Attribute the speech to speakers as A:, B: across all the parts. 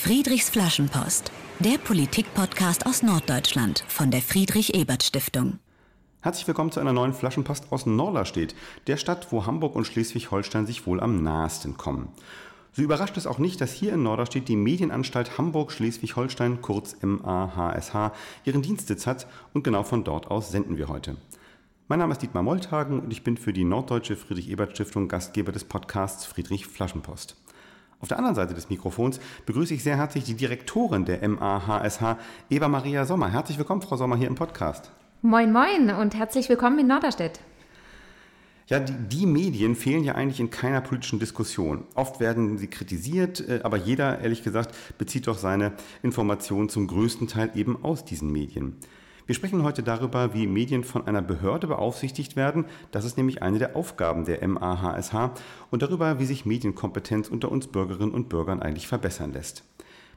A: Friedrichs Flaschenpost, der Politik-Podcast aus Norddeutschland von der Friedrich-Ebert-Stiftung.
B: Herzlich willkommen zu einer neuen Flaschenpost aus Norderstedt, der Stadt, wo Hamburg und Schleswig-Holstein sich wohl am nahesten kommen. So überrascht es auch nicht, dass hier in Norderstedt die Medienanstalt Hamburg-Schleswig-Holstein, kurz MAHSH, ihren Dienstsitz hat und genau von dort aus senden wir heute. Mein Name ist Dietmar Molthagen und ich bin für die Norddeutsche Friedrich-Ebert-Stiftung Gastgeber des Podcasts Friedrich Flaschenpost. Auf der anderen Seite des Mikrofons begrüße ich sehr herzlich die Direktorin der MAHSH, Eva Maria Sommer. Herzlich willkommen, Frau Sommer, hier im Podcast.
C: Moin, moin und herzlich willkommen in Norderstedt.
B: Ja, die, die, Medien fehlen ja eigentlich in keiner politischen Diskussion. Oft werden sie kritisiert, äh, aber jeder, ehrlich gesagt, bezieht doch seine Informationen zum größten Teil eben aus diesen Medien. Wir sprechen heute darüber, wie Medien von einer Behörde beaufsichtigt werden. Das ist nämlich eine der Aufgaben der MAHSH und darüber, wie sich Medienkompetenz unter uns Bürgerinnen und Bürgern eigentlich verbessern lässt.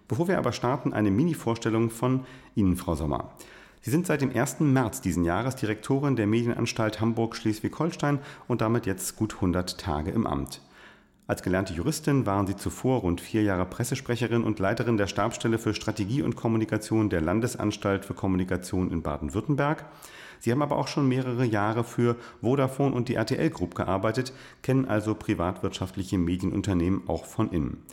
B: Bevor wir aber starten, eine Mini-Vorstellung von Ihnen, Frau Sommer. Sie sind seit dem 1. März diesen Jahres Direktorin der Medienanstalt Hamburg-Schleswig-Holstein und damit jetzt gut 100 Tage im Amt. Als gelernte Juristin waren sie zuvor rund vier Jahre Pressesprecherin und Leiterin der Stabsstelle für Strategie und Kommunikation der Landesanstalt für Kommunikation in Baden-Württemberg. Sie haben aber auch schon mehrere Jahre für Vodafone und die RTL Group gearbeitet, kennen also privatwirtschaftliche Medienunternehmen auch von innen.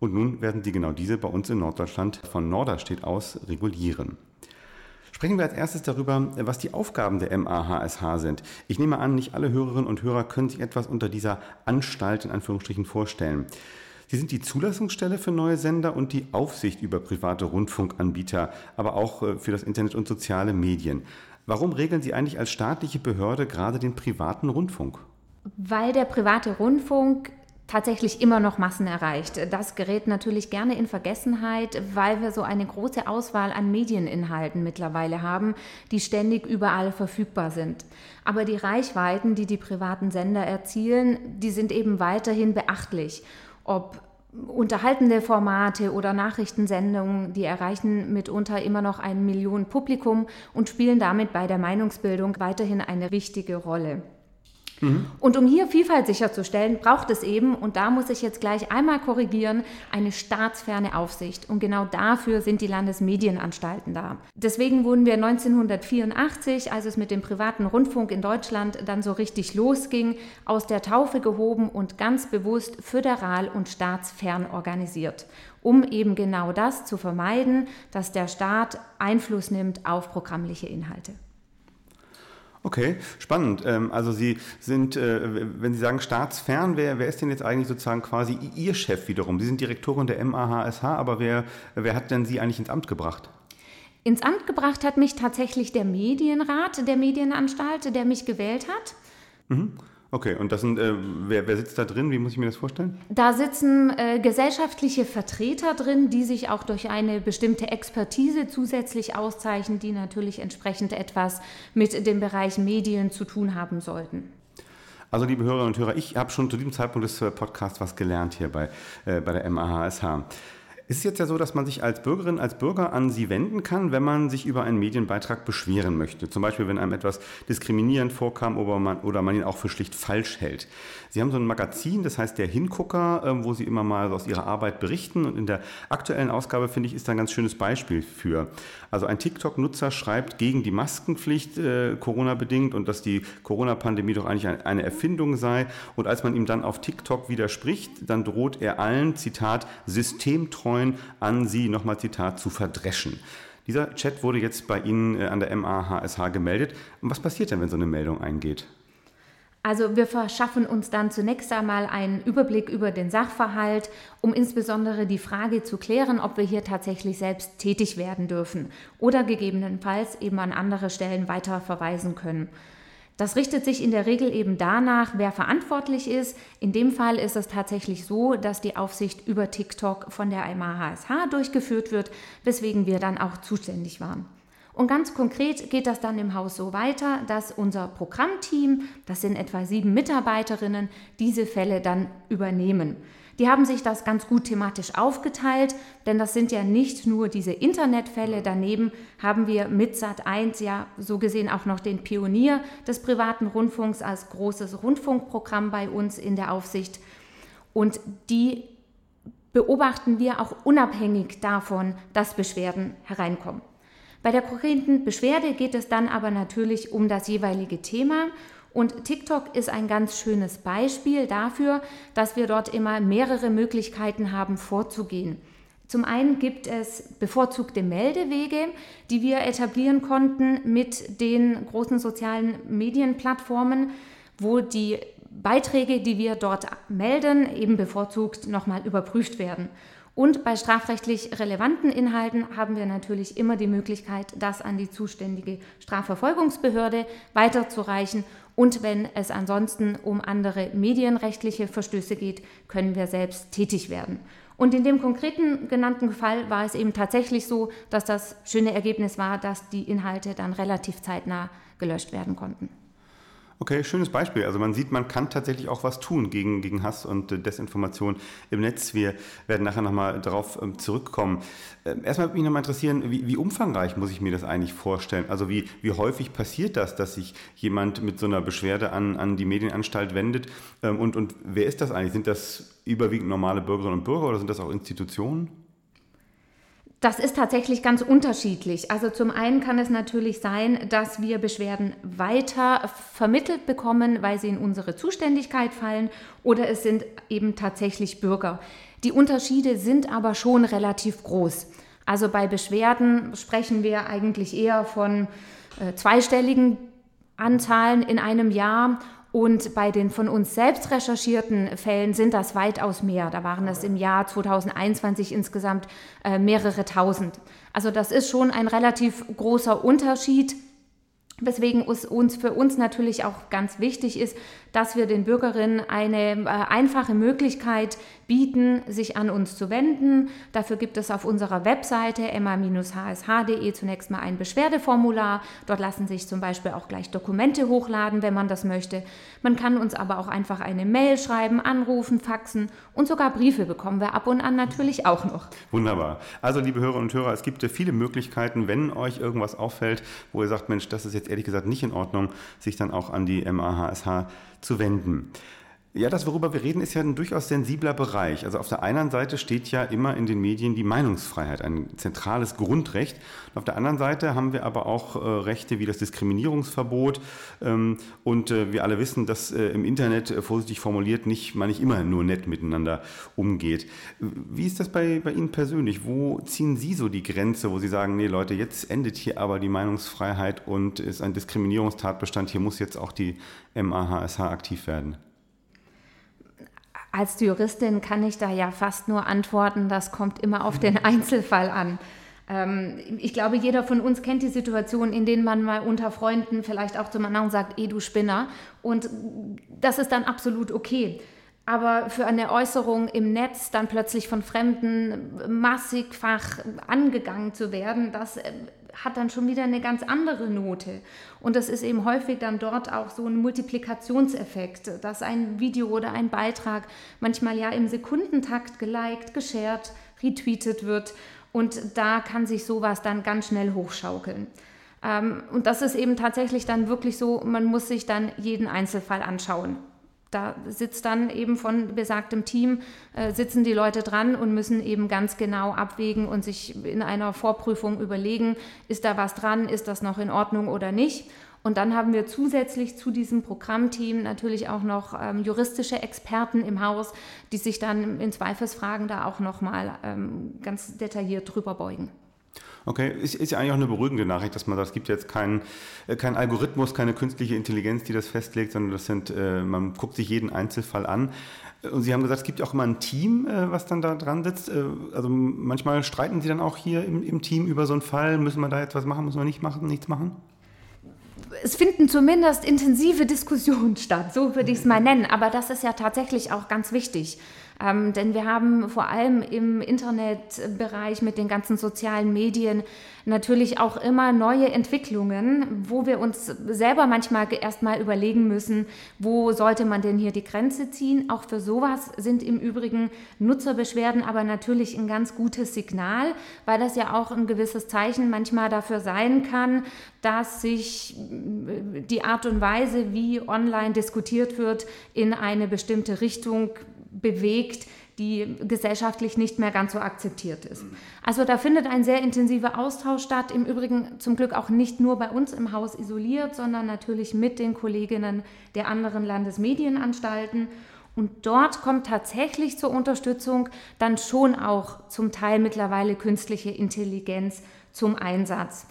B: Und nun werden Sie genau diese bei uns in Norddeutschland von Norderstedt aus regulieren. Sprechen wir als erstes darüber, was die Aufgaben der MAHSH sind. Ich nehme an, nicht alle Hörerinnen und Hörer können sich etwas unter dieser Anstalt in Anführungsstrichen vorstellen. Sie sind die Zulassungsstelle für neue Sender und die Aufsicht über private Rundfunkanbieter, aber auch äh, für das Internet und soziale Medien. Warum regeln Sie eigentlich als staatliche Behörde gerade den privaten Rundfunk?
C: Weil der private Rundfunk tatsächlich immer noch Massen erreicht. Das gerät natürlich gerne in Vergessenheit, weil wir so eine große Auswahl an Medieninhalten mittlerweile haben, die ständig überall verfügbar sind. Aber die Reichweiten, die die privaten Sender erzielen, die sind eben weiterhin beachtlich. Ob unterhaltende Formate oder Nachrichtensendungen, die erreichen mitunter immer noch ein Millionen Publikum und spielen damit bei der Meinungsbildung weiterhin eine wichtige Rolle. Mhm. Und um hier Vielfalt sicherzustellen, braucht es eben, und da muss ich jetzt gleich einmal korrigieren, eine staatsferne Aufsicht. Und genau dafür sind die Landesmedienanstalten da. Deswegen wurden wir 1984, als es mit dem privaten Rundfunk in Deutschland dann so richtig losging, aus der Taufe gehoben und ganz bewusst föderal und staatsfern organisiert um eben genau das zu vermeiden, dass der Staat Einfluss nimmt auf programmliche Inhalte.
B: Okay, spannend. Ähm, also Sie sind, äh, wenn Sie sagen staatsfern, wer, wer ist denn jetzt eigentlich sozusagen quasi Ihr Chef wiederum? Sie sind Direktorin der MAHSH, aber wer, wer hat denn Sie eigentlich ins Amt gebracht?
C: Ins Amt gebracht hat mich tatsächlich der Medienrat der Medienanstalt, der mich gewählt hat.
B: Mhm. Okay, und das sind, äh, wer, wer, sitzt da drin? Wie muss ich mir das vorstellen?
C: Da sitzen äh, gesellschaftliche Vertreter drin, die sich auch durch eine bestimmte Expertise zusätzlich auszeichnen, die natürlich entsprechend etwas mit dem Bereich Medien zu tun haben sollten.
B: Also liebe Hörerinnen und Hörer, ich habe schon zu diesem Zeitpunkt des äh, Podcasts was gelernt hier bei, äh, bei der MAHSH. Es ist jetzt ja so, dass man sich als Bürgerin, als Bürger an Sie wenden kann, wenn man sich über einen Medienbeitrag beschweren möchte. Zum Beispiel, wenn einem etwas diskriminierend vorkam oder man, oder man ihn auch für schlicht falsch hält. Sie haben so ein Magazin, das heißt der Hingucker, ähm, wo Sie immer mal aus Ihrer Arbeit berichten. Und in der aktuellen Ausgabe, finde ich, ist da ein ganz schönes Beispiel für. Also ein TikTok-Nutzer schreibt gegen die Maskenpflicht äh, Corona-bedingt und dass die Corona-Pandemie doch eigentlich eine Erfindung sei. Und als man ihm dann auf TikTok widerspricht, dann droht er allen, Zitat, systemtreu Bitcoin an Sie, nochmal Zitat, zu verdreschen. Dieser Chat wurde jetzt bei Ihnen äh, an der MAHSH gemeldet. Was passiert denn, wenn so eine Meldung eingeht?
C: Also wir verschaffen uns dann zunächst einmal einen Überblick über den Sachverhalt, um insbesondere die Frage zu klären, ob wir hier tatsächlich selbst tätig werden dürfen oder gegebenenfalls eben an andere Stellen weiter verweisen können. Das richtet sich in der Regel eben danach, wer verantwortlich ist. In dem Fall ist es tatsächlich so, dass die Aufsicht über TikTok von der IMA-HSH durchgeführt wird, weswegen wir dann auch zuständig waren. Und ganz konkret geht das dann im Haus so weiter, dass unser Programmteam, das sind etwa sieben Mitarbeiterinnen, diese Fälle dann übernehmen. Die haben sich das ganz gut thematisch aufgeteilt, denn das sind ja nicht nur diese Internetfälle. Daneben haben wir mit Sat1 ja so gesehen auch noch den Pionier des privaten Rundfunks als großes Rundfunkprogramm bei uns in der Aufsicht. Und die beobachten wir auch unabhängig davon, dass Beschwerden hereinkommen. Bei der konkreten Beschwerde geht es dann aber natürlich um das jeweilige Thema und TikTok ist ein ganz schönes Beispiel dafür, dass wir dort immer mehrere Möglichkeiten haben vorzugehen. Zum einen gibt es bevorzugte Meldewege, die wir etablieren konnten mit den großen sozialen Medienplattformen, wo die Beiträge, die wir dort melden, eben bevorzugt nochmal überprüft werden. Und bei strafrechtlich relevanten Inhalten haben wir natürlich immer die Möglichkeit, das an die zuständige Strafverfolgungsbehörde weiterzureichen. Und wenn es ansonsten um andere medienrechtliche Verstöße geht, können wir selbst tätig werden. Und in dem konkreten genannten Fall war es eben tatsächlich so, dass das schöne Ergebnis war, dass die Inhalte dann relativ zeitnah gelöscht werden konnten.
B: Okay, schönes Beispiel. Also man sieht, man kann tatsächlich auch was tun gegen, gegen Hass und äh, Desinformation im Netz. Wir werden nachher nochmal darauf ähm, zurückkommen. Ähm, erstmal würde mich nochmal interessieren, wie, wie, umfangreich muss ich mir das eigentlich vorstellen? Also wie, wie häufig passiert das, dass sich jemand mit so einer Beschwerde an, an die Medienanstalt wendet? Ähm, und, und wer ist das eigentlich? Sind das überwiegend normale Bürgerinnen und Bürger oder sind das auch Institutionen?
C: Das ist tatsächlich ganz unterschiedlich. Also zum einen kann es natürlich sein, dass wir Beschwerden weiter vermittelt bekommen, weil sie in unsere Zuständigkeit fallen, oder es sind eben tatsächlich Bürger. Die Unterschiede sind aber schon relativ groß. Also bei Beschwerden sprechen wir eigentlich eher von äh, zweistelligen Anzahlen in einem Jahr und bei den von uns selbst recherchierten Fällen sind das weitaus mehr. Da waren es im Jahr 2021 insgesamt äh, mehrere tausend. Also das ist schon ein relativ großer Unterschied. Weswegen es uns für uns natürlich auch ganz wichtig ist, dass wir den Bürgerinnen eine äh, einfache Möglichkeit bieten, sich an uns zu wenden. Dafür gibt es auf unserer Webseite emma-hsh.de zunächst mal ein Beschwerdeformular. Dort lassen sich zum Beispiel auch gleich Dokumente hochladen, wenn man das möchte. Man kann uns aber auch einfach eine Mail schreiben, anrufen, faxen und sogar Briefe bekommen wir ab und an natürlich auch noch.
B: Wunderbar. Also liebe Hörerinnen und Hörer, es gibt viele Möglichkeiten, wenn euch irgendwas auffällt, wo ihr sagt, Mensch, das ist jetzt ehrlich gesagt nicht in Ordnung, sich dann auch an die MAHSH zu wenden. Ja, das, worüber wir reden, ist ja ein durchaus sensibler Bereich. Also auf der einen Seite steht ja immer in den Medien die Meinungsfreiheit, ein zentrales Grundrecht. Und auf der anderen Seite haben wir aber auch äh, Rechte wie das Diskriminierungsverbot. Ähm, und äh, wir alle wissen, dass äh, im Internet, äh, vorsichtig formuliert, nicht, man nicht immer nur nett miteinander umgeht. Wie ist das bei, bei Ihnen persönlich? Wo ziehen Sie so die Grenze, wo Sie sagen, nee Leute, jetzt endet hier aber die Meinungsfreiheit und ist ein Diskriminierungstatbestand, hier muss jetzt auch die MAHSH aktiv werden?
C: Als Juristin kann ich da ja fast nur antworten, das kommt immer auf den Einzelfall an. Ähm, ich glaube, jeder von uns kennt die Situation, in denen man mal unter Freunden vielleicht auch zum anderen sagt, eh du Spinner. Und das ist dann absolut okay. Aber für eine Äußerung im Netz dann plötzlich von Fremden massigfach angegangen zu werden, das äh, hat dann schon wieder eine ganz andere Note. Und das ist eben häufig dann dort auch so ein Multiplikationseffekt, dass ein Video oder ein Beitrag manchmal ja im Sekundentakt geliked, geshared, retweetet wird. Und da kann sich sowas dann ganz schnell hochschaukeln. Ähm, und das ist eben tatsächlich dann wirklich so, man muss sich dann jeden Einzelfall anschauen da sitzt dann eben von besagtem Team, äh, sitzen die Leute dran und müssen eben ganz genau abwägen und sich in einer Vorprüfung überlegen, ist da was dran, ist das noch in Ordnung oder nicht. Und dann haben wir zusätzlich zu diesem Programmteam natürlich auch noch ähm, juristische Experten im Haus, die sich dann in Zweifelsfragen da auch nochmal ähm, ganz detailliert drüber beugen.
B: Okay, ist, ist ja eigentlich auch eine beruhigende Nachricht, dass man sagt, es gibt jetzt keinen äh, kein Algorithmus, keine künstliche Intelligenz, die das festlegt, sondern das sind, äh, man guckt sich jeden Einzelfall an. Und Sie haben gesagt, es gibt auch immer ein Team, äh, was dann da dran sitzt. Äh, also manchmal streiten Sie dann auch hier im, im Team über so einen Fall. Müssen wir da jetzt was machen, müssen wir nicht machen, nichts machen?
C: es finden zumindest intensive Diskussionen statt, so würde ich es mal nennen. Aber das ist ja tatsächlich auch ganz wichtig. Ähm, denn wir haben vor allem im Internetbereich mit den ganzen sozialen Medien natürlich auch immer neue Entwicklungen, wo wir uns selber manchmal erstmal überlegen müssen, wo sollte man denn hier die Grenze ziehen. Auch für sowas sind im Übrigen Nutzerbeschwerden aber natürlich ein ganz gutes Signal, weil das ja auch ein gewisses Zeichen manchmal dafür sein kann, dass sich die Art und Weise, wie online diskutiert wird, in eine bestimmte Richtung bewegt, die gesellschaftlich nicht mehr ganz so akzeptiert ist. Also da findet ein sehr intensiver Austausch statt, im Übrigen zum Glück auch nicht nur bei uns im Haus isoliert, sondern natürlich mit den Kolleginnen der anderen Landesmedienanstalten. Und dort kommt tatsächlich zur Unterstützung dann schon auch zum Teil mittlerweile künstliche Intelligenz zum Einsatz.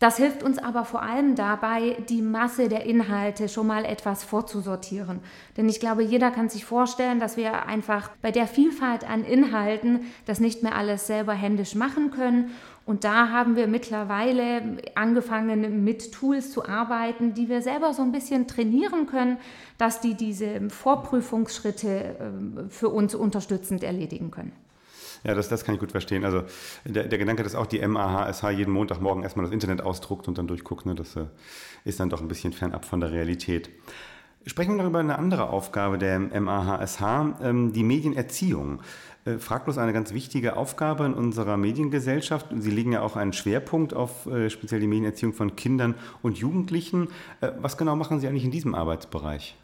C: Das hilft uns aber vor allem dabei, die Masse der Inhalte schon mal etwas vorzusortieren. Denn ich glaube, jeder kann sich vorstellen, dass wir einfach bei der Vielfalt an Inhalten das nicht mehr alles selber händisch machen können. Und da haben wir mittlerweile angefangen, mit Tools zu arbeiten, die wir selber so ein bisschen trainieren können, dass die diese Vorprüfungsschritte ähm, für uns unterstützend erledigen können.
B: Ja, das, das kann ich gut verstehen. Also der, der Gedanke, dass auch die MAHSH jeden Montagmorgen erstmal das Internet ausdruckt und dann durchguckt, ne, das äh, ist dann doch ein bisschen fernab von der Realität. Sprechen wir noch über eine andere Aufgabe der MAHSH, ähm, die Medienerziehung. Äh, fraglos eine ganz wichtige Aufgabe in unserer Mediengesellschaft. Sie legen ja auch einen Schwerpunkt auf äh, speziell die Medienerziehung von Kindern und Jugendlichen. Äh, was genau machen Sie eigentlich in diesem Arbeitsbereich?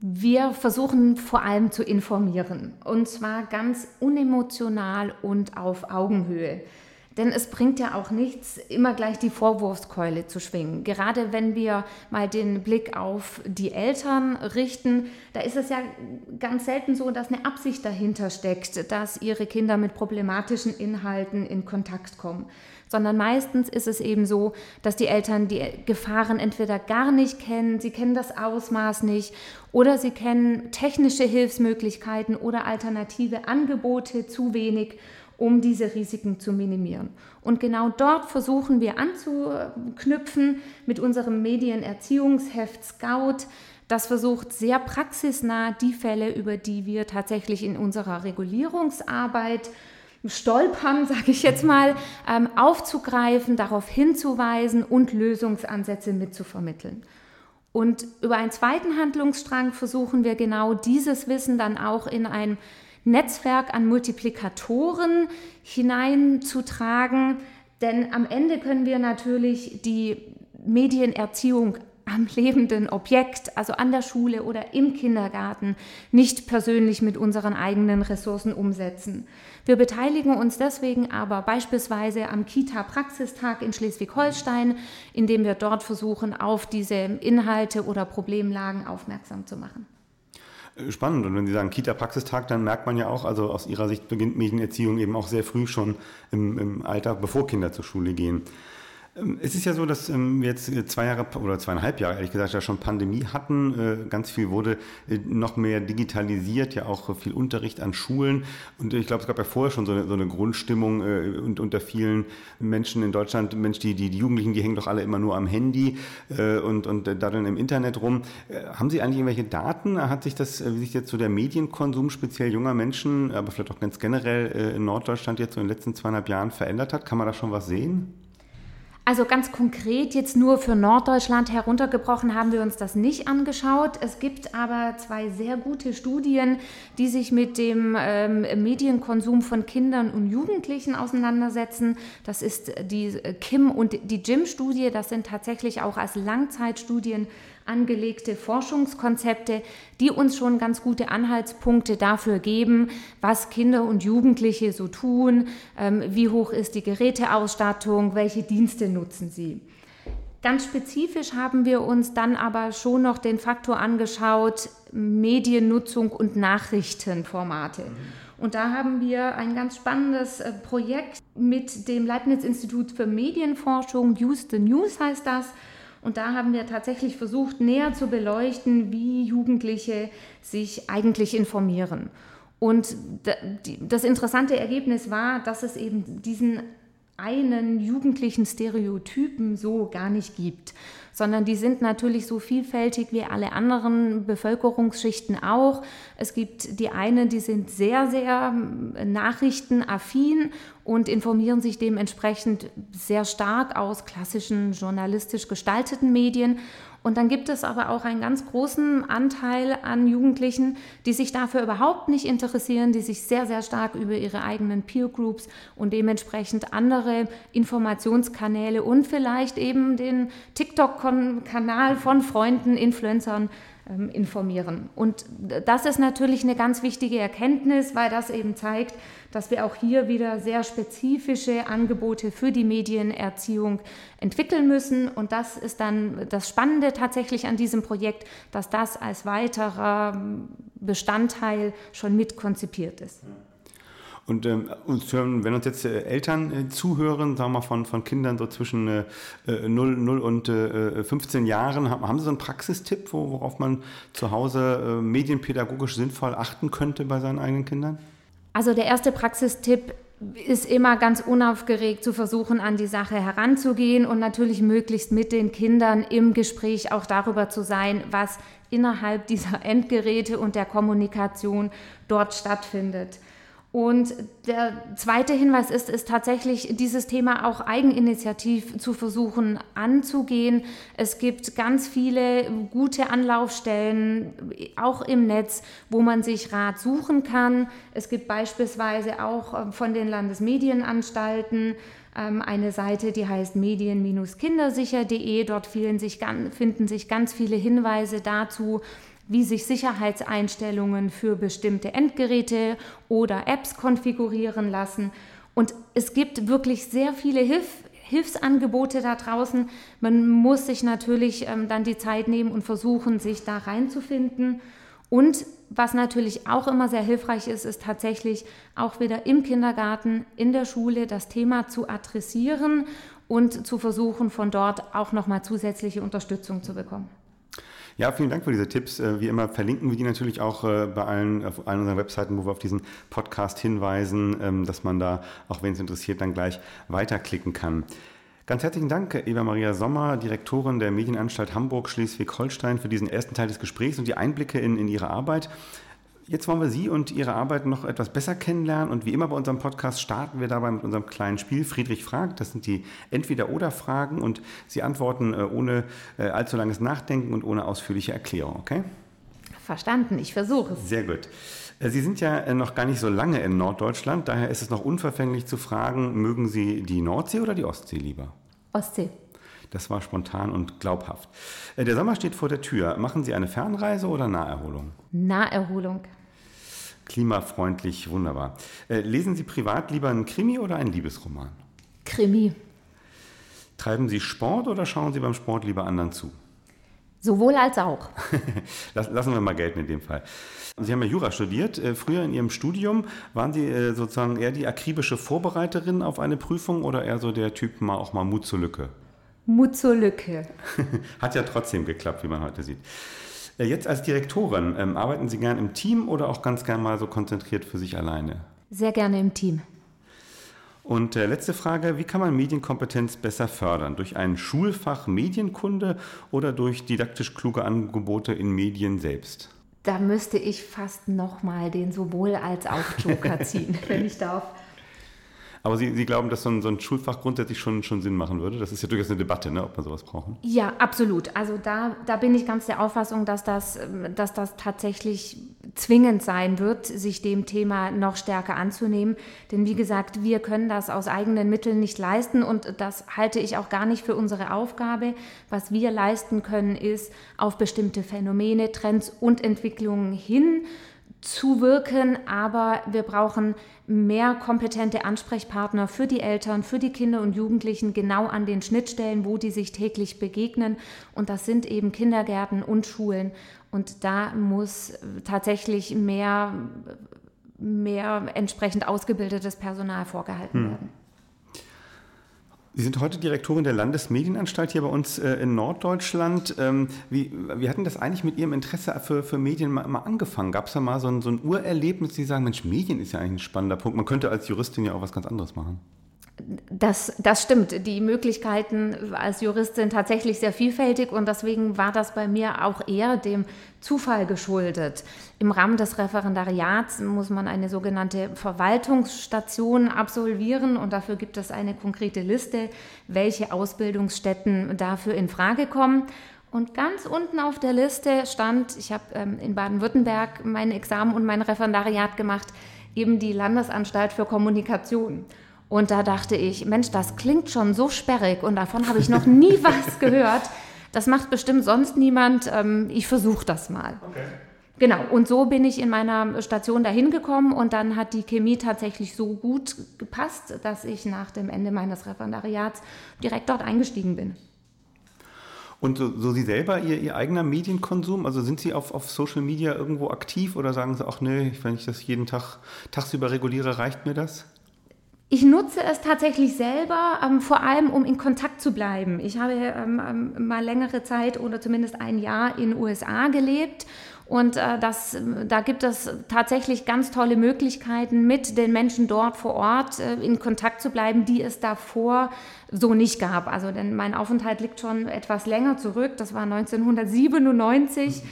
C: Wir versuchen vor allem zu informieren und zwar ganz unemotional und auf Augenhöhe. Denn es bringt ja auch nichts, immer gleich die Vorwurfskeule zu schwingen. Gerade wenn wir mal den Blick auf die Eltern richten, da ist es ja ganz selten so, dass eine Absicht dahinter steckt, dass ihre Kinder mit problematischen Inhalten in Kontakt kommen sondern meistens ist es eben so, dass die Eltern die Gefahren entweder gar nicht kennen, sie kennen das Ausmaß nicht oder sie kennen technische Hilfsmöglichkeiten oder alternative Angebote zu wenig um diese Risiken zu minimieren. Und genau dort versuchen wir anzuknüpfen mit unserem Medienerziehungsheft Scout. Das versucht sehr praxisnah die Fälle, über die wir tatsächlich in unserer Regulierungsarbeit Stolpern, sage ich jetzt mal, ähm, aufzugreifen, darauf hinzuweisen und Lösungsansätze mitzuvermitteln. Und über einen zweiten Handlungsstrang versuchen wir genau dieses Wissen dann auch in ein Netzwerk an Multiplikatoren hineinzutragen. Denn am Ende können wir natürlich die Medienerziehung am lebenden Objekt, also an der Schule oder im Kindergarten, nicht persönlich mit unseren eigenen Ressourcen umsetzen. Wir beteiligen uns deswegen aber beispielsweise am Kita-Praxistag in Schleswig-Holstein, indem wir dort versuchen, auf diese Inhalte oder Problemlagen aufmerksam zu machen.
B: Äh, spannend. Und wenn Sie sagen Kita-Praxistag, dann merkt man ja auch, also aus Ihrer Sicht beginnt Medienerziehung eben auch sehr früh schon im, im Alter, bevor Kinder zur Schule gehen. Ähm, es ist ja so, dass ähm, wir jetzt äh, zwei Jahre oder zweieinhalb Jahre, ehrlich gesagt, ja schon Pandemie hatten. Äh, ganz viel wurde äh, noch mehr digitalisiert, ja auch viel Unterricht an Schulen. Und ich glaube, es gab ja vorher schon so eine, so eine Grundstimmung und unter vielen Menschen in Deutschland, Mensch, die, die, die Jugendlichen, die hängen doch alle immer nur am Handy und, und daddeln im Internet rum. Haben Sie eigentlich irgendwelche Daten? Hat sich das, wie sich jetzt so der Medienkonsum speziell junger Menschen, aber vielleicht auch ganz generell in Norddeutschland jetzt so in den letzten zweieinhalb Jahren verändert hat? Kann man da schon was sehen?
C: Also ganz konkret jetzt nur für Norddeutschland heruntergebrochen haben wir uns das nicht angeschaut. Es gibt aber zwei sehr gute Studien, die sich mit dem ähm, Medienkonsum von Kindern und Jugendlichen auseinandersetzen. Das ist die Kim und die Jim-Studie. Das sind tatsächlich auch als Langzeitstudien angelegte Forschungskonzepte, die uns schon ganz gute Anhaltspunkte dafür geben, was Kinder und Jugendliche so tun, ähm, wie hoch ist die Geräteausstattung, welche Dienste nutzen sie. Ganz spezifisch haben wir uns dann aber schon noch den Faktor angeschaut, Mediennutzung und Nachrichtenformate. Und da haben wir ein ganz spannendes äh, Projekt mit dem Leibniz-Institut für Medienforschung, Use the News heißt das, und da haben wir tatsächlich versucht, näher zu beleuchten, wie Jugendliche sich eigentlich informieren. Und das interessante Ergebnis war, dass es eben diesen einen jugendlichen Stereotypen so gar nicht gibt, sondern die sind natürlich so vielfältig wie alle anderen Bevölkerungsschichten auch. Es gibt die einen, die sind sehr, sehr ähm, nachrichtenaffin und informieren sich dementsprechend sehr stark aus klassischen journalistisch gestalteten Medien. Und dann gibt es aber auch einen ganz großen Anteil an Jugendlichen, die sich dafür überhaupt nicht interessieren, die sich sehr, sehr stark über ihre eigenen Peer Groups und dementsprechend andere Informationskanäle und vielleicht eben den TikTok-Kanal von Freunden, Influencern ähm, informieren. Und das ist natürlich eine ganz wichtige Erkenntnis, weil das eben zeigt, dass wir auch hier wieder sehr spezifische Angebote für die Medienerziehung entwickeln müssen. Und das ist dann das Spannende tatsächlich an diesem Projekt, dass das als weiterer Bestandteil schon mit konzipiert ist.
B: Und ähm, wenn uns jetzt äh, Eltern äh, zuhören, sagen wir mal von, von Kindern so zwischen äh, 0, 0 und äh, 15 Jahren, haben, haben Sie so einen Praxistipp, worauf man zu Hause äh, medienpädagogisch sinnvoll achten könnte bei seinen eigenen Kindern?
C: Also der erste Praxistipp ist immer ganz unaufgeregt zu versuchen, an die Sache heranzugehen und natürlich möglichst mit den Kindern im Gespräch auch darüber zu sein, was innerhalb dieser Endgeräte und der Kommunikation dort stattfindet. Und der zweite Hinweis ist, ist tatsächlich dieses Thema auch eigeninitiativ zu versuchen anzugehen. Es gibt ganz viele gute Anlaufstellen, auch im Netz, wo man sich Rat suchen kann. Es gibt beispielsweise auch äh, von den Landesmedienanstalten ähm, eine Seite, die heißt medien-kindersicher.de. Dort finden sich ganz viele Hinweise dazu, wie sich Sicherheitseinstellungen für bestimmte Endgeräte oder Apps konfigurieren lassen. Und es gibt wirklich sehr viele Hilf Hilfsangebote da draußen. Man muss sich natürlich ähm, dann die Zeit nehmen und versuchen, sich da reinzufinden. Und was natürlich auch immer sehr hilfreich ist, ist tatsächlich auch wieder im Kindergarten, in der Schule das Thema zu adressieren und zu versuchen, von dort auch nochmal zusätzliche Unterstützung zu bekommen.
B: Ja, vielen Dank für diese Tipps. Äh, wie immer verlinken wir die natürlich auch äh, bei allen, auf allen unseren Webseiten, wo wir auf diesen Podcast hinweisen, ähm, dass man da, auch wenn es interessiert, dann gleich weiterklicken kann. Ganz herzlichen Dank, Eva Maria Sommer, Direktorin der Medienanstalt Hamburg-Schleswig-Holstein, für diesen ersten Teil des Gesprächs und die Einblicke in, in Ihre Arbeit. Jetzt wollen wir Sie und Ihre Arbeit noch etwas besser kennenlernen und wie immer bei unserem Podcast starten wir dabei mit unserem kleinen Spiel Friedrich fragt. Das sind die Entweder-Oder-Fragen und Sie antworten äh, ohne äh, allzu langes Nachdenken und ohne ausführliche Erklärung, okay?
C: Verstanden, ich versuche es.
B: Sehr gut. Äh, Sie sind ja noch gar nicht so lange in Norddeutschland, daher ist es noch unverfänglich zu fragen, mögen Sie die Nordsee oder die Ostsee lieber?
C: Ostsee.
B: Das war spontan und glaubhaft. Der Sommer steht vor der Tür. Machen Sie eine Fernreise oder Naherholung?
C: Naherholung.
B: Klimafreundlich, wunderbar. Äh, lesen Sie privat lieber einen Krimi oder einen Liebesroman?
C: Krimi.
B: Treiben Sie Sport oder schauen Sie beim Sport lieber anderen zu?
C: Sowohl als auch.
B: Lassen wir mal gelten in dem Fall. Sie haben ja Jura studiert. Äh, früher in Ihrem Studium waren Sie sozusagen eher die akribische Vorbereiterin auf eine Prüfung oder eher so der Typ mal auch mal Mut zur Lücke?
C: Mut zur Lücke.
B: Hat ja trotzdem geklappt, wie man heute sieht. Jetzt als Direktorin, ähm, arbeiten Sie gern im Team oder auch ganz gern mal so konzentriert für sich alleine?
C: Sehr gerne im Team.
B: Und äh, letzte Frage, wie kann man Medienkompetenz besser fördern? Durch ein Schulfach Medienkunde oder durch didaktisch kluge Angebote in Medien selbst?
C: Da müsste ich fast nochmal den sowohl als auch Joker ziehen, wenn ich darf.
B: Aber Sie, Sie glauben, dass so ein, so ein, Schulfach grundsätzlich schon, schon Sinn machen würde? Das ist ja durchaus eine Debatte, ne, ob wir sowas brauchen.
C: Ja, absolut. Also da, da bin ich ganz der Auffassung, dass das, dass das tatsächlich zwingend sein wird, sich dem Thema noch stärker anzunehmen. Denn wie gesagt, wir können das aus eigenen Mitteln nicht leisten und das halte ich auch gar nicht für unsere Aufgabe. Was wir leisten können, ist auf bestimmte Phänomene, Trends und Entwicklungen hin zuwirken, aber wir brauchen mehr kompetente Ansprechpartner für die Eltern, für die Kinder und Jugendlichen genau an den Schnittstellen, wo die sich täglich begegnen. Und das sind eben Kindergärten und Schulen. Und da muss tatsächlich mehr, mehr entsprechend ausgebildetes Personal vorgehalten hm. werden.
B: Sie sind heute Direktorin der Landesmedienanstalt hier bei uns äh, in Norddeutschland. Ähm, wie, wie hat denn das eigentlich mit Ihrem Interesse für, für Medien mal, mal angefangen? Gab es da mal so ein, so ein Urerlebnis, Sie sagen, Mensch, Medien ist ja eigentlich ein spannender Punkt. Man könnte als Juristin ja auch was ganz anderes machen.
C: Das, das stimmt. Die Möglichkeiten als Jurist sind tatsächlich sehr vielfältig und deswegen war das bei mir auch eher dem Zufall geschuldet. Im Rahmen des Referendariats muss man eine sogenannte Verwaltungsstation absolvieren und dafür gibt es eine konkrete Liste, welche Ausbildungsstätten dafür in Frage kommen. Und ganz unten auf der Liste stand, ich habe ähm, in Baden-Württemberg mein Examen und mein Referendariat gemacht, eben die Landesanstalt für Kommunikation. Und da dachte ich, Mensch, das klingt schon so sperrig und davon habe ich noch nie was gehört. Das macht bestimmt sonst niemand, ähm, ich versuche das mal. Okay. Genau, und so bin ich in meiner Station dahin gekommen und dann hat die Chemie tatsächlich so gut gepasst, dass ich nach dem Ende meines Referendariats direkt dort eingestiegen bin.
B: Und so, so, Sie selber, Ihr, Ihr eigener Medienkonsum, also sind Sie auf, auf Social Media irgendwo aktiv oder sagen Sie auch, nö, wenn ich das jeden Tag tagsüber reguliere, reicht mir das?
C: Ich nutze es tatsächlich selber, ähm, vor allem um in Kontakt zu bleiben. Ich habe ähm, ähm mal längere Zeit oder zumindest ein Jahr in den USA gelebt und äh, das, da gibt es tatsächlich ganz tolle Möglichkeiten, mit den Menschen dort vor Ort äh, in Kontakt zu bleiben, die es davor so nicht gab. Also denn mein Aufenthalt liegt schon etwas länger zurück, das war 1997. Ähm,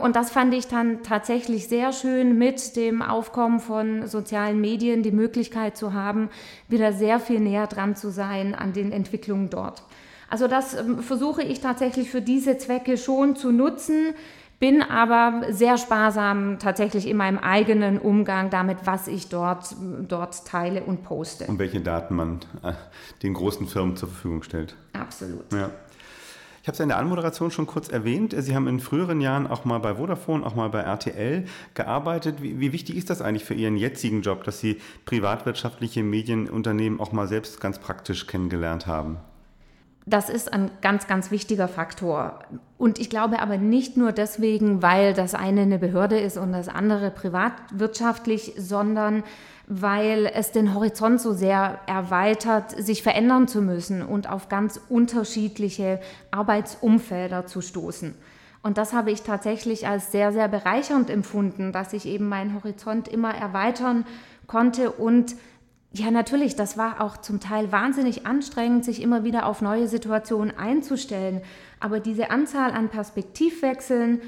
C: und das fand ich dann tatsächlich sehr schön, mit dem Aufkommen von sozialen Medien die Möglichkeit zu haben, wieder sehr viel näher dran zu sein an den Entwicklungen dort. Also das ähm, versuche ich tatsächlich für diese Zwecke schon zu nutzen bin aber sehr sparsam tatsächlich in meinem eigenen Umgang damit, was ich dort, dort teile und poste.
B: Und welche Daten man äh, den großen Firmen zur Verfügung stellt.
C: Absolut.
B: Ja. Habe es ja in der Anmoderation schon kurz erwähnt. Sie haben in früheren Jahren auch mal bei Vodafone, auch mal bei RTL gearbeitet. Wie, wie, wichtig ist das eigentlich für Ihren jetzigen Job, dass Sie privatwirtschaftliche Medienunternehmen auch mal selbst ganz praktisch kennengelernt haben?
C: Das ist ein ganz, ganz wichtiger Faktor. Und ich glaube aber nicht nur deswegen, weil das eine eine Behörde ist und das andere privatwirtschaftlich, sondern weil es den Horizont so sehr erweitert, sich verändern zu müssen und auf ganz unterschiedliche Arbeitsumfelder zu stoßen. Und das habe ich tatsächlich als sehr, sehr bereichernd empfunden, dass ich eben meinen Horizont immer erweitern konnte und ja, natürlich, das war auch zum Teil wahnsinnig anstrengend, sich immer wieder auf neue Situationen einzustellen. Aber diese Anzahl an Perspektivwechseln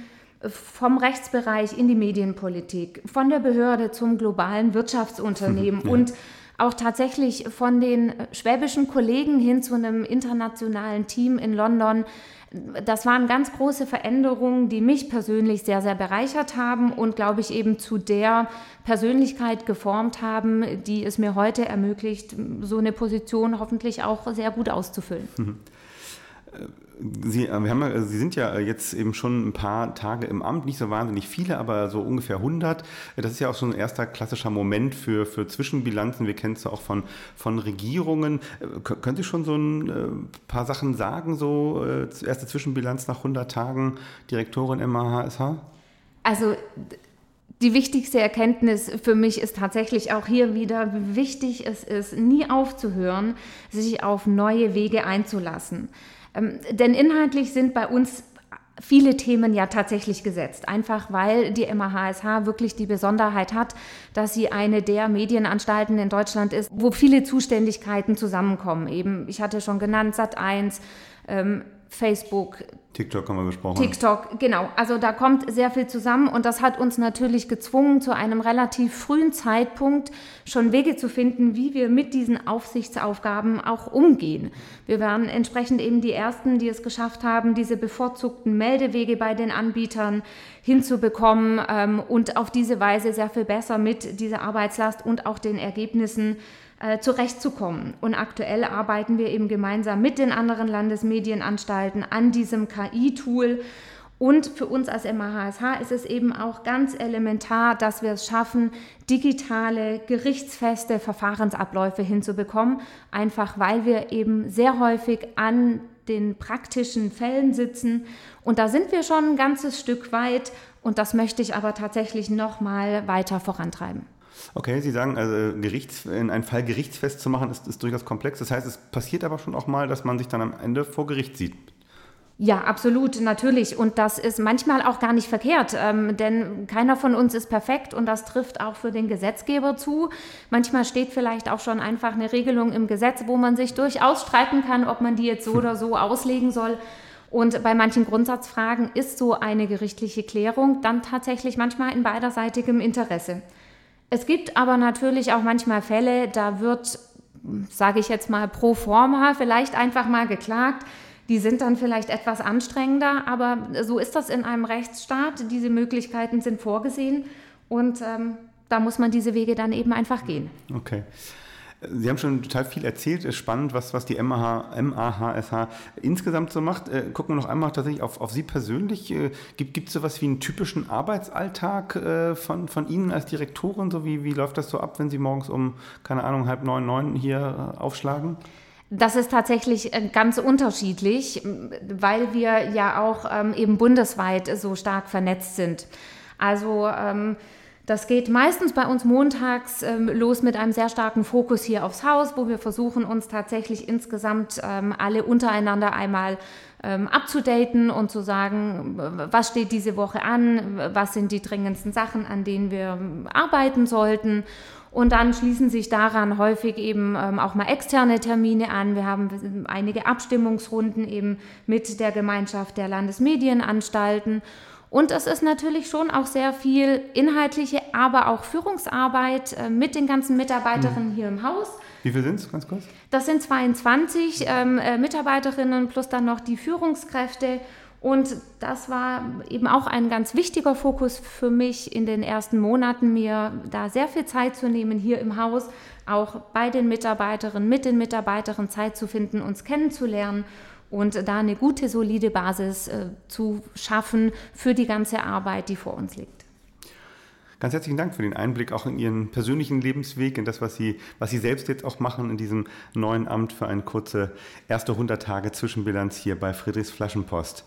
C: vom Rechtsbereich in die Medienpolitik, von der Behörde zum globalen Wirtschaftsunternehmen ja. und auch tatsächlich von den schwäbischen Kollegen hin zu einem internationalen Team in London, das waren ganz große Veränderungen, die mich persönlich sehr, sehr bereichert haben und, glaube ich, eben zu der Persönlichkeit geformt haben, die es mir heute ermöglicht, so eine Position hoffentlich auch sehr gut auszufüllen. Mhm.
B: Sie, äh, wir haben, Sie sind ja jetzt eben schon ein paar Tage im Amt, nicht so wahnsinnig viele, aber so ungefähr 100. Das ist ja auch schon ein erster klassischer Moment für, für Zwischenbilanzen. Wir kennen es ja auch von, von Regierungen. Äh, können Sie schon so ein äh, paar Sachen sagen, so erste Zwischenbilanz nach 100 Tagen Direktorin MAHSH?
C: Also die wichtigste Erkenntnis für mich ist tatsächlich auch hier wieder, wie wichtig es ist, nie aufzuhören, sich auf neue Wege einzulassen. Ähm, denn inhaltlich sind bei uns viele Themen ja tatsächlich gesetzt, einfach weil die MAHSH wirklich die Besonderheit hat, dass sie eine der Medienanstalten in Deutschland ist, wo viele Zuständigkeiten zusammenkommen. Eben, ich hatte schon genannt, Sat1, ähm, Facebook,
B: TikTok haben wir besprochen.
C: TikTok, genau. Also da kommt sehr viel zusammen und das hat uns natürlich gezwungen, zu einem relativ frühen Zeitpunkt schon Wege zu finden, wie wir mit diesen Aufsichtsaufgaben auch umgehen. Wir waren entsprechend eben die Ersten, die es geschafft haben, diese bevorzugten Meldewege bei den Anbietern hinzubekommen ähm, und auf diese Weise sehr viel besser mit dieser Arbeitslast und auch den Ergebnissen äh, zurechtzukommen. Und aktuell arbeiten wir eben gemeinsam mit den anderen Landesmedienanstalten an diesem KI-Tool. Und für uns als MAHSH ist es eben auch ganz elementar, dass wir es schaffen, digitale, gerichtsfeste Verfahrensabläufe hinzubekommen, einfach weil wir eben sehr häufig an den praktischen Fällen sitzen. Und da sind wir schon ein ganzes Stück weit und das möchte ich aber tatsächlich noch mal weiter vorantreiben.
B: Okay, Sie sagen, also Gerichts, in einen Fall gerichtsfest zu machen, ist, ist durchaus komplex. Das heißt, es passiert aber schon auch mal, dass man sich dann am Ende vor Gericht sieht.
C: Ja, absolut, natürlich. Und das ist manchmal auch gar nicht verkehrt, ähm, denn keiner von uns ist perfekt und das trifft auch für den Gesetzgeber zu. Manchmal steht vielleicht auch schon einfach eine Regelung im Gesetz, wo man sich durchaus streiten kann, ob man die jetzt so oder so auslegen soll. Und bei manchen Grundsatzfragen ist so eine gerichtliche Klärung dann tatsächlich manchmal in beiderseitigem Interesse. Es gibt aber natürlich auch manchmal Fälle, da wird, sage ich jetzt mal, pro forma vielleicht einfach mal geklagt. Die sind dann vielleicht etwas anstrengender, aber so ist das in einem Rechtsstaat. Diese Möglichkeiten sind vorgesehen und ähm, da muss man diese Wege dann eben einfach gehen.
B: Okay. Sie haben schon total viel erzählt, ist spannend, was, was die MAH, MAHSH insgesamt so macht. Äh, gucken wir noch einmal tatsächlich auf, auf Sie persönlich. Äh, gibt es sowas wie einen typischen Arbeitsalltag äh, von, von Ihnen als Direktorin? So wie, wie läuft das so ab, wenn Sie morgens um, keine Ahnung, halb neun, neun hier äh, aufschlagen?
C: Das ist tatsächlich äh, ganz unterschiedlich, weil wir ja auch ähm, eben bundesweit so stark vernetzt sind. Also ähm, das geht meistens bei uns montags ähm, los mit einem sehr starken Fokus hier aufs Haus, wo wir versuchen, uns tatsächlich insgesamt ähm, alle untereinander einmal ähm, abzudaten und zu sagen, was steht diese Woche an, was sind die dringendsten Sachen, an denen wir ähm, arbeiten sollten. Und dann schließen sich daran häufig eben ähm, auch mal externe Termine an. Wir haben einige Abstimmungsrunden eben mit der Gemeinschaft der Landesmedienanstalten. Und es ist natürlich schon auch sehr viel inhaltliche, aber auch Führungsarbeit äh, mit den ganzen Mitarbeiterinnen mhm. hier im Haus.
B: Wie viele sind es, ganz kurz?
C: Das sind 22 ähm, äh, Mitarbeiterinnen plus dann noch die Führungskräfte. Und das war eben auch ein ganz wichtiger Fokus für mich in den ersten Monaten, mir da sehr viel Zeit zu nehmen hier im Haus, auch bei den Mitarbeiterinnen, mit den Mitarbeiterinnen Zeit zu finden, uns kennenzulernen und da eine gute, solide Basis äh, zu schaffen für die ganze Arbeit, die vor uns liegt.
B: Ganz herzlichen Dank für den Einblick auch in Ihren persönlichen Lebensweg, in das, was Sie, was Sie selbst jetzt auch machen in diesem neuen Amt für eine kurze erste 100 Tage Zwischenbilanz hier bei Friedrichs Flaschenpost.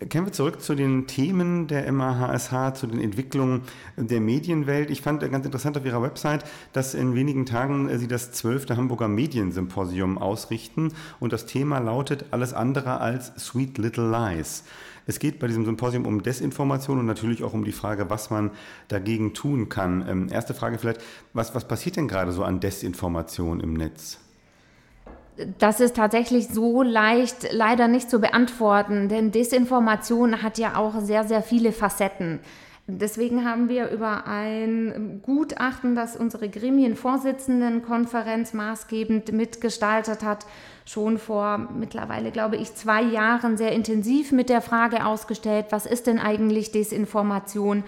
B: Kehren wir zurück zu den Themen der MAHSH, zu den Entwicklungen der Medienwelt. Ich fand ganz interessant auf Ihrer Website, dass in wenigen Tagen äh, Sie das 12. Hamburger Mediensymposium ausrichten und das Thema lautet alles andere als Sweet Little Lies. Es geht bei diesem Symposium um Desinformation und natürlich auch um die Frage, was man dagegen tun kann. Ähm, erste Frage vielleicht, was, was passiert denn gerade so an Desinformation im Netz?
C: Das ist tatsächlich so leicht leider nicht zu beantworten, denn Desinformation hat ja auch sehr, sehr viele Facetten. Deswegen haben wir über ein Gutachten, das unsere Gremienvorsitzendenkonferenz maßgebend mitgestaltet hat, schon vor mittlerweile, glaube ich, zwei Jahren sehr intensiv mit der Frage ausgestellt, was ist denn eigentlich Desinformation?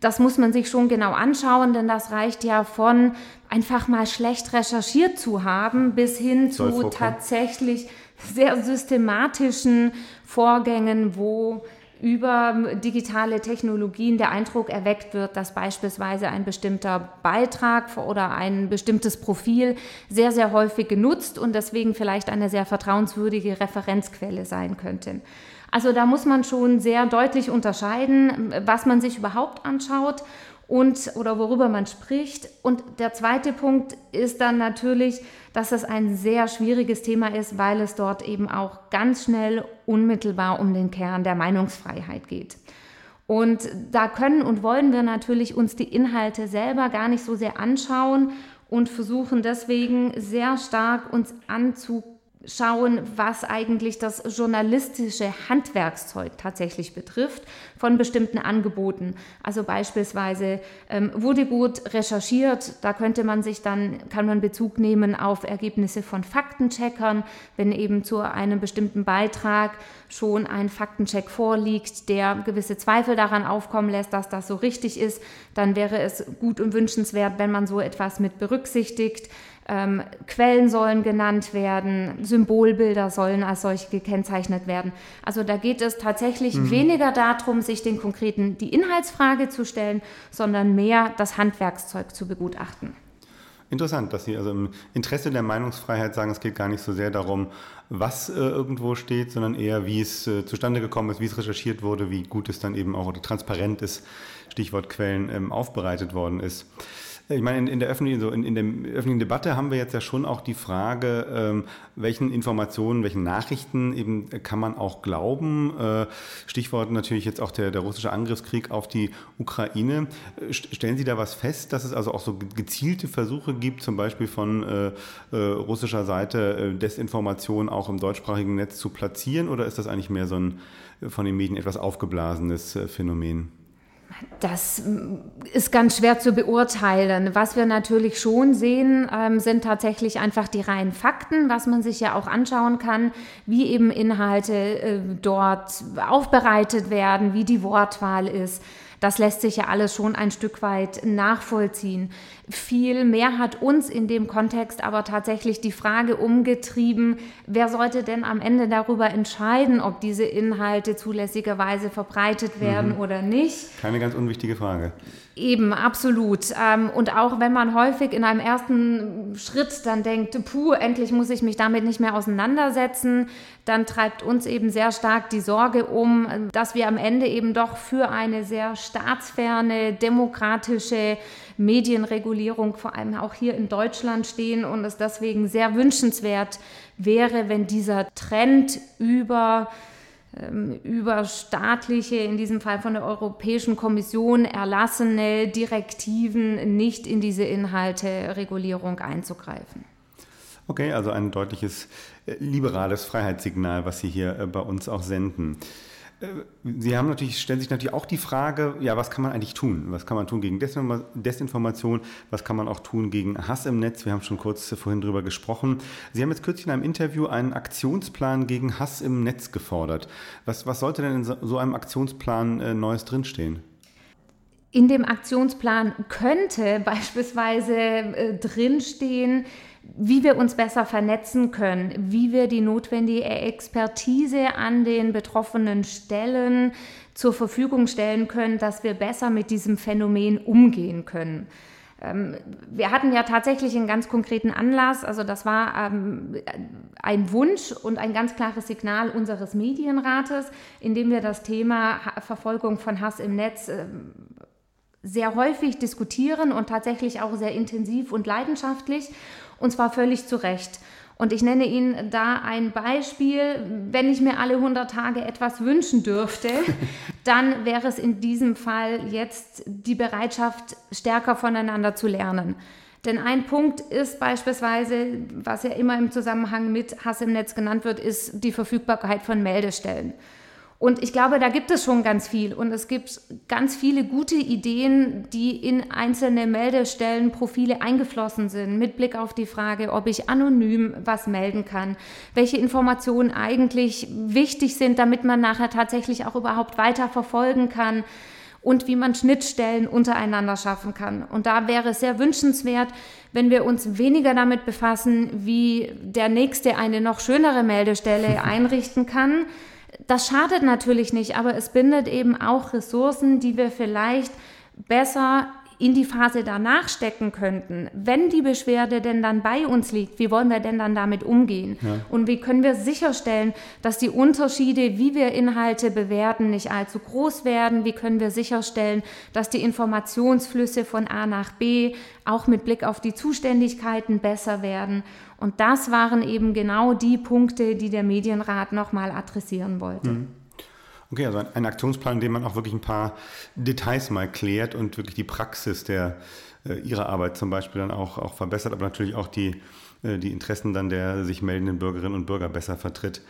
C: Das muss man sich schon genau anschauen, denn das reicht ja von einfach mal schlecht recherchiert zu haben bis hin zu tatsächlich sehr systematischen Vorgängen, wo über digitale Technologien der Eindruck erweckt wird, dass beispielsweise ein bestimmter Beitrag oder ein bestimmtes Profil sehr, sehr häufig genutzt und deswegen vielleicht eine sehr vertrauenswürdige Referenzquelle sein könnte. Also da muss man schon sehr deutlich unterscheiden, was man sich überhaupt anschaut und oder worüber man spricht. Und der zweite Punkt ist dann natürlich, dass es ein sehr schwieriges Thema ist, weil es dort eben auch ganz schnell unmittelbar um den Kern der Meinungsfreiheit geht. Und da können und wollen wir natürlich uns die Inhalte selber gar nicht so sehr anschauen und versuchen deswegen sehr stark uns anzugucken schauen, was eigentlich das journalistische Handwerkszeug tatsächlich betrifft von bestimmten Angeboten. Also beispielsweise ähm, wurde gut recherchiert, da könnte man sich dann, kann man Bezug nehmen auf Ergebnisse von Faktencheckern, wenn eben zu einem bestimmten Beitrag schon ein Faktencheck vorliegt, der gewisse Zweifel daran aufkommen lässt, dass das so richtig ist, dann wäre es gut und wünschenswert, wenn man so etwas mit berücksichtigt. Ähm, Quellen sollen genannt werden, Symbolbilder sollen als solche gekennzeichnet werden. Also da geht es tatsächlich mhm. weniger darum, sich den konkreten die Inhaltsfrage zu stellen, sondern mehr das Handwerkszeug zu begutachten.
B: Interessant, dass Sie also im Interesse der Meinungsfreiheit sagen, es geht gar nicht so sehr darum, was äh, irgendwo steht, sondern eher, wie es äh, zustande gekommen ist, wie es recherchiert wurde, wie gut es dann eben auch oder transparent ist, Stichwort Quellen, ähm, aufbereitet worden ist. Ich meine, in, in der öffentlichen, so in, in, der öffentlichen Debatte haben wir jetzt ja schon auch die Frage, ähm, welchen Informationen, welchen Nachrichten eben kann man auch glauben. Äh, Stichwort natürlich jetzt auch der, der russische Angriffskrieg auf die Ukraine. Äh, stellen Sie da was fest, dass es also auch so gezielte Versuche gibt, zum Beispiel von äh, äh, russischer Seite äh, Desinformation auch im deutschsprachigen Netz zu platzieren oder ist das eigentlich mehr so ein äh, von den Medien etwas aufgeblasenes Phänomen?
C: Das ist ganz schwer zu beurteilen. Was wir natürlich schon sehen, ähm, sind tatsächlich einfach die reinen Fakten, was man sich ja auch anschauen kann, wie eben Inhalte äh, dort aufbereitet werden, wie die Wortwahl ist. Das lässt sich ja alles schon ein Stück weit nachvollziehen. Viel mehr hat uns in dem Kontext aber tatsächlich die Frage umgetrieben, wer sollte denn am Ende darüber entscheiden, ob diese Inhalte zulässigerweise verbreitet werden mhm. oder nicht.
B: Keine ganz unwichtige Frage.
C: Eben, absolut. Ähm, und auch wenn man häufig in einem ersten Schritt dann denkt, puh, endlich muss ich mich damit nicht mehr auseinandersetzen, dann treibt uns eben sehr stark die Sorge um, dass wir am Ende eben doch für eine sehr staatsferne, demokratische Medienregulierung, vor allem auch hier in Deutschland stehen und es deswegen sehr wünschenswert wäre, wenn dieser Trend über ähm, über staatliche, in diesem Fall von der Europäischen Kommission erlassene Direktiven nicht in diese Inhalteregulierung einzugreifen.
B: Okay, also ein deutliches äh, liberales Freiheitssignal, was Sie hier äh, bei uns auch senden. Sie haben natürlich, stellen sich natürlich auch die Frage, ja, was kann man eigentlich tun? Was kann man tun gegen Desinformation? Was kann man auch tun gegen Hass im Netz? Wir haben schon kurz vorhin darüber gesprochen. Sie haben jetzt kürzlich in einem Interview einen Aktionsplan gegen Hass im Netz gefordert. Was, was sollte denn in so einem Aktionsplan äh, Neues drinstehen?
C: In dem Aktionsplan könnte beispielsweise äh, drinstehen, wie wir uns besser vernetzen können, wie wir die notwendige Expertise an den betroffenen Stellen zur Verfügung stellen können, dass wir besser mit diesem Phänomen umgehen können. Ähm, wir hatten ja tatsächlich einen ganz konkreten Anlass, also das war ähm, ein Wunsch und ein ganz klares Signal unseres Medienrates, in dem wir das Thema Verfolgung von Hass im Netz ähm, sehr häufig diskutieren und tatsächlich auch sehr intensiv und leidenschaftlich und zwar völlig zu Recht. Und ich nenne Ihnen da ein Beispiel. Wenn ich mir alle 100 Tage etwas wünschen dürfte, dann wäre es in diesem Fall jetzt die Bereitschaft, stärker voneinander zu lernen. Denn ein Punkt ist beispielsweise, was ja immer im Zusammenhang mit Hass im Netz genannt wird, ist die Verfügbarkeit von Meldestellen. Und ich glaube, da gibt es schon ganz viel. Und es gibt ganz viele gute Ideen, die in einzelne Meldestellenprofile eingeflossen sind, mit Blick auf die Frage, ob ich anonym was melden kann, welche Informationen eigentlich wichtig sind, damit man nachher tatsächlich auch überhaupt weiter verfolgen kann und wie man Schnittstellen untereinander schaffen kann. Und da wäre es sehr wünschenswert, wenn wir uns weniger damit befassen, wie der Nächste eine noch schönere Meldestelle einrichten kann, das schadet natürlich nicht, aber es bindet eben auch Ressourcen, die wir vielleicht besser in die Phase danach stecken könnten, wenn die Beschwerde denn dann bei uns liegt, wie wollen wir denn dann damit umgehen? Ja. Und wie können wir sicherstellen, dass die Unterschiede, wie wir Inhalte bewerten, nicht allzu groß werden? Wie können wir sicherstellen, dass die Informationsflüsse von A nach B auch mit Blick auf die Zuständigkeiten besser werden? Und das waren eben genau die Punkte, die der Medienrat nochmal adressieren wollte. Mhm.
B: Okay, also ein, Aktionsplan, in dem man auch wirklich ein paar Details mal klärt und wirklich die Praxis der äh, ihrer Arbeit zum Beispiel dann auch, auch verbessert, aber natürlich auch die, äh, die Interessen dann der sich meldenden Bürgerinnen und Bürger besser vertritt.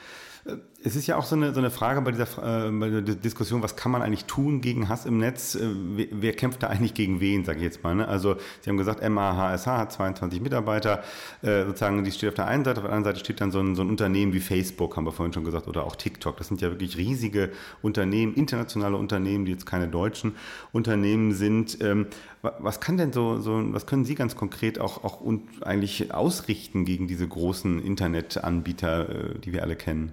B: Es ist ja auch so eine, so eine Frage bei dieser, äh, bei der Diskussion, was kann man eigentlich tun gegen Hass im Netz? Äh, wer, wer, kämpft da eigentlich gegen wen, sage ich jetzt mal. Ne? Also Sie haben gesagt, MAHSH hat 22 Mitarbeiter, äh, sozusagen, die steht auf der einen Seite, auf der anderen Seite steht dann so ein, so ein Unternehmen wie Facebook, haben wir vorhin schon gesagt, oder auch TikTok. Das sind ja wirklich riesige Unternehmen, internationale Unternehmen, die jetzt keine deutschen Unternehmen sind. Ähm, was kann denn so, so, was können Sie ganz konkret auch, auch und eigentlich ausrichten gegen diese großen Internetanbieter, äh, die wir alle kennen?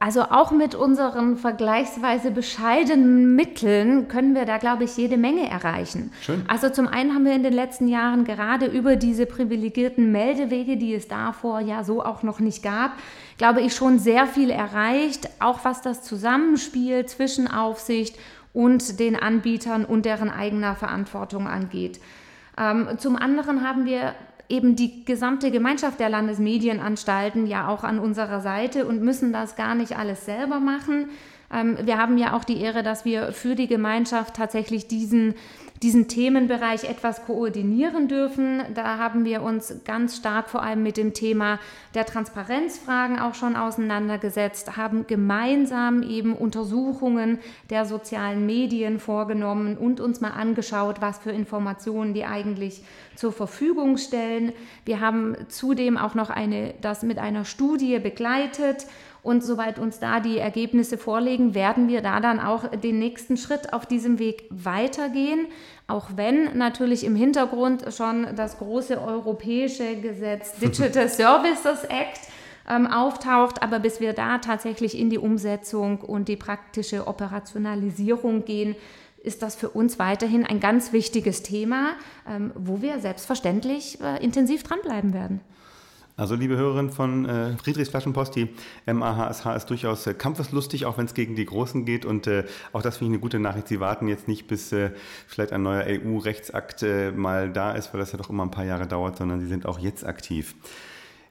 C: Also auch mit unseren vergleichsweise bescheidenen Mitteln können wir da, glaube ich, jede Menge erreichen. Schön. Also zum einen haben wir in den letzten Jahren gerade über diese privilegierten Meldewege, die es davor ja so auch noch nicht gab, glaube ich, schon sehr viel erreicht, auch was das Zusammenspiel zwischen Aufsicht und den Anbietern und deren eigener Verantwortung angeht. Ähm, zum anderen haben wir eben die gesamte Gemeinschaft der Landesmedienanstalten ja auch an unserer Seite und müssen das gar nicht alles selber machen. Ähm, wir haben ja auch die Ehre, dass wir für die Gemeinschaft tatsächlich diesen diesen Themenbereich etwas koordinieren dürfen. Da haben wir uns ganz stark vor allem mit dem Thema der Transparenzfragen auch schon auseinandergesetzt, haben gemeinsam eben Untersuchungen der sozialen Medien vorgenommen und uns mal angeschaut, was für Informationen die eigentlich zur Verfügung stellen. Wir haben zudem auch noch eine, das mit einer Studie begleitet Und soweit uns da die Ergebnisse vorliegen, werden wir da dann auch den nächsten Schritt auf diesem Weg weitergehen. Auch wenn natürlich im Hintergrund schon das große europäische Gesetz Digital Services Act ähm, auftaucht, aber bis wir da tatsächlich in die Umsetzung und die praktische Operationalisierung gehen, ist das für uns weiterhin ein ganz wichtiges Thema, ähm, wo wir selbstverständlich äh, intensiv dranbleiben werden.
B: Also liebe Hörerinnen von äh, Friedrichs Flaschenpost, die MAHSH ist durchaus äh, kampfeslustig, auch wenn es gegen die Großen geht. Und äh, auch das finde ich eine gute Nachricht. Sie warten jetzt nicht, bis äh, vielleicht ein neuer EU-Rechtsakt äh, mal da ist, weil das ja doch immer ein paar Jahre dauert, sondern sie sind auch jetzt aktiv.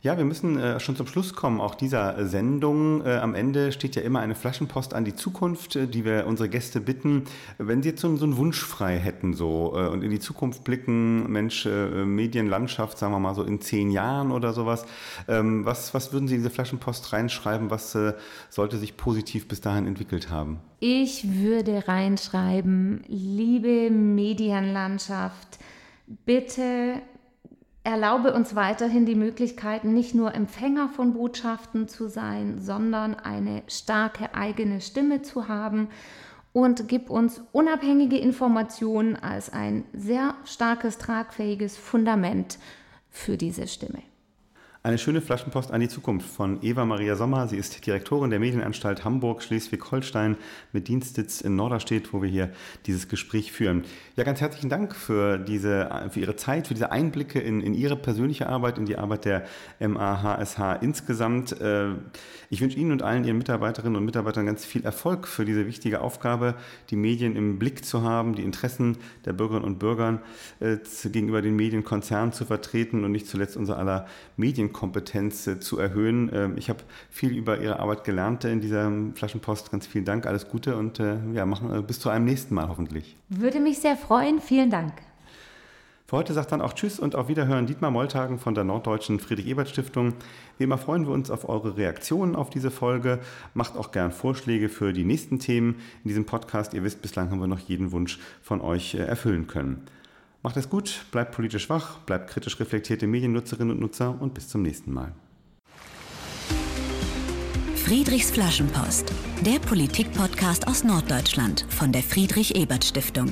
B: Ja, wir müssen äh, schon zum Schluss kommen, auch dieser Sendung. Äh, am Ende steht ja immer eine Flaschenpost an die Zukunft, äh, die wir unsere Gäste bitten, wenn sie jetzt so, so einen Wunsch frei hätten so äh, und in die Zukunft blicken, Mensch, äh, Medienlandschaft, sagen wir mal so in zehn Jahren oder sowas. Ähm, was, was würden Sie in diese Flaschenpost reinschreiben? Was äh, sollte sich positiv bis dahin entwickelt haben?
C: Ich würde reinschreiben, liebe Medienlandschaft, bitte erlaube uns weiterhin die Möglichkeiten, nicht nur Empfänger von Botschaften zu sein, sondern eine starke eigene Stimme zu haben und gib uns unabhängige Informationen als ein sehr starkes, tragfähiges Fundament für diese Stimme.
B: Eine schöne Flaschenpost an die Zukunft von Eva Maria Sommer. Sie ist Direktorin der Medienanstalt Hamburg, Schleswig-Holstein mit Dienstsitz in Norderstedt, wo wir hier dieses Gespräch führen. Ja, ganz herzlichen Dank für, diese, für Ihre Zeit, für diese Einblicke in, in Ihre persönliche Arbeit, in die Arbeit der MAHSH insgesamt. Äh, ich wünsche Ihnen und allen Ihren Mitarbeiterinnen und Mitarbeitern ganz viel Erfolg für diese wichtige Aufgabe, die Medien im Blick zu haben, die Interessen der Bürgerinnen und Bürger äh, gegenüber den Medienkonzernen zu vertreten und nicht zuletzt unser aller Medien Medienkompetenz äh, zu erhöhen. Ähm, ich habe viel über Ihre Arbeit gelernt in dieser Flaschenpost. Ganz vielen Dank, alles Gute und äh, ja, machen, äh, bis zu einem nächsten Mal hoffentlich.
C: Würde mich sehr freuen. Vielen Dank.
B: Für heute sagt dann auch Tschüss und auf Wiederhören Dietmar Molltagen von der Norddeutschen Friedrich-Ebert-Stiftung. Wie immer freuen wir uns auf eure Reaktionen auf diese Folge. Macht auch gern Vorschläge für die nächsten Themen in diesem Podcast. Ihr wisst, bislang haben wir noch jeden Wunsch von euch erfüllen können. Macht es gut, bleibt politisch wach, bleibt kritisch reflektierte Mediennutzerinnen und Nutzer und bis zum nächsten Mal.
A: Friedrichs Flaschenpost, der Politik-Podcast aus Norddeutschland von der Friedrich-Ebert-Stiftung.